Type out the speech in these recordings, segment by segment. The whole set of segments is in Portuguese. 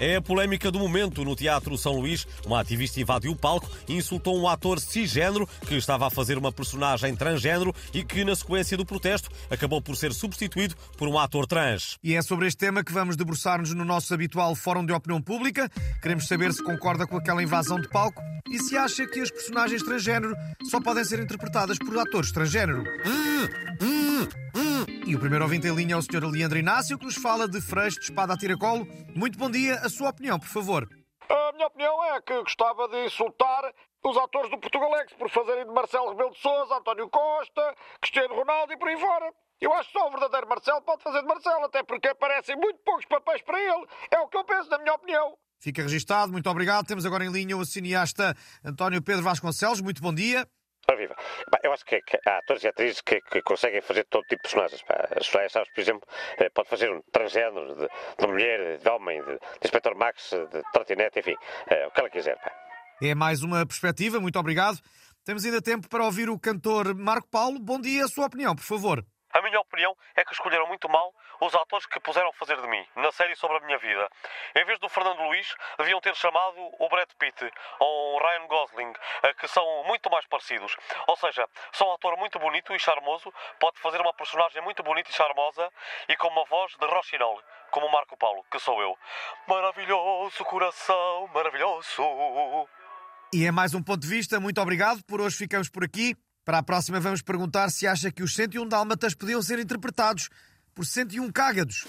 É a polémica do momento no Teatro São Luís. Uma ativista invadiu o palco e insultou um ator cisgênero que estava a fazer uma personagem transgênero e que, na sequência do protesto, acabou por ser substituído por um ator trans. E é sobre este tema que vamos debruçar-nos no nosso habitual Fórum de Opinião Pública. Queremos saber se concorda com aquela invasão de palco e se acha que as personagens transgênero só podem ser interpretadas por atores transgênero. E o primeiro ouvinte em linha é o Sr. Leandro Inácio, que nos fala de Freixo de Espada a Tiracolo. Muito bom dia, a sua opinião, por favor. A minha opinião é que gostava de insultar os atores do Portugalex por fazerem de Marcelo Rebelo de Sousa, António Costa, Cristiano Ronaldo e por aí fora. Eu acho que só o verdadeiro Marcelo pode fazer de Marcelo, até porque aparecem muito poucos papéis para ele. É o que eu penso, na minha opinião. Fica registado, muito obrigado. Temos agora em linha o cineasta António Pedro Vasconcelos. Muito bom dia. Ora viva. Eu acho que, que, há atores e atrizes que, que, conseguem fazer todo tipo de personagens. A Soraya Salles, por exemplo, eh, pode fazer um transgênero de, de mulher, de homem, de, de Inspector Max, de trotinete, enfim, é, o que ela quiser. Pá. É mais uma perspectiva, muito obrigado. Temos ainda tempo para ouvir o cantor Marco Paulo. Bom dia, a sua opinião, por favor. A minha opinião é que escolheram muito mal os atores que puseram fazer de mim na série sobre a minha vida. Em vez do Fernando Luís, deviam ter chamado o Brad Pitt ou o Ryan Gosling, que são muito mais parecidos. Ou seja, são um ator muito bonito e charmoso, pode fazer uma personagem muito bonita e charmosa e com uma voz de Rochinol, como Marco Paulo, que sou eu. Maravilhoso coração, maravilhoso. E é mais um ponto de vista. Muito obrigado. Por hoje ficamos por aqui. Para a próxima vamos perguntar se acha que os 101 dálmatas podiam ser interpretados por 101 cágados.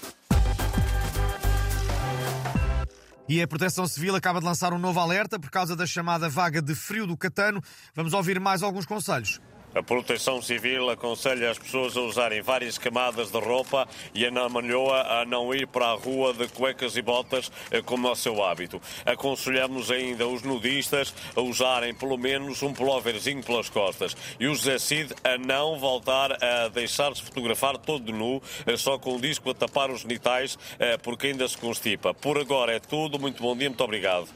E a Proteção Civil acaba de lançar um novo alerta por causa da chamada vaga de frio do Catano. Vamos ouvir mais alguns conselhos. A Proteção Civil aconselha as pessoas a usarem várias camadas de roupa e a Namanhoa a não ir para a rua de cuecas e botas eh, como é o seu hábito. Aconselhamos ainda os nudistas a usarem pelo menos um pulloverzinho pelas costas e o José Cid a não voltar a deixar-se fotografar todo nu, eh, só com o disco a tapar os genitais, eh, porque ainda se constipa. Por agora é tudo. Muito bom dia, muito obrigado.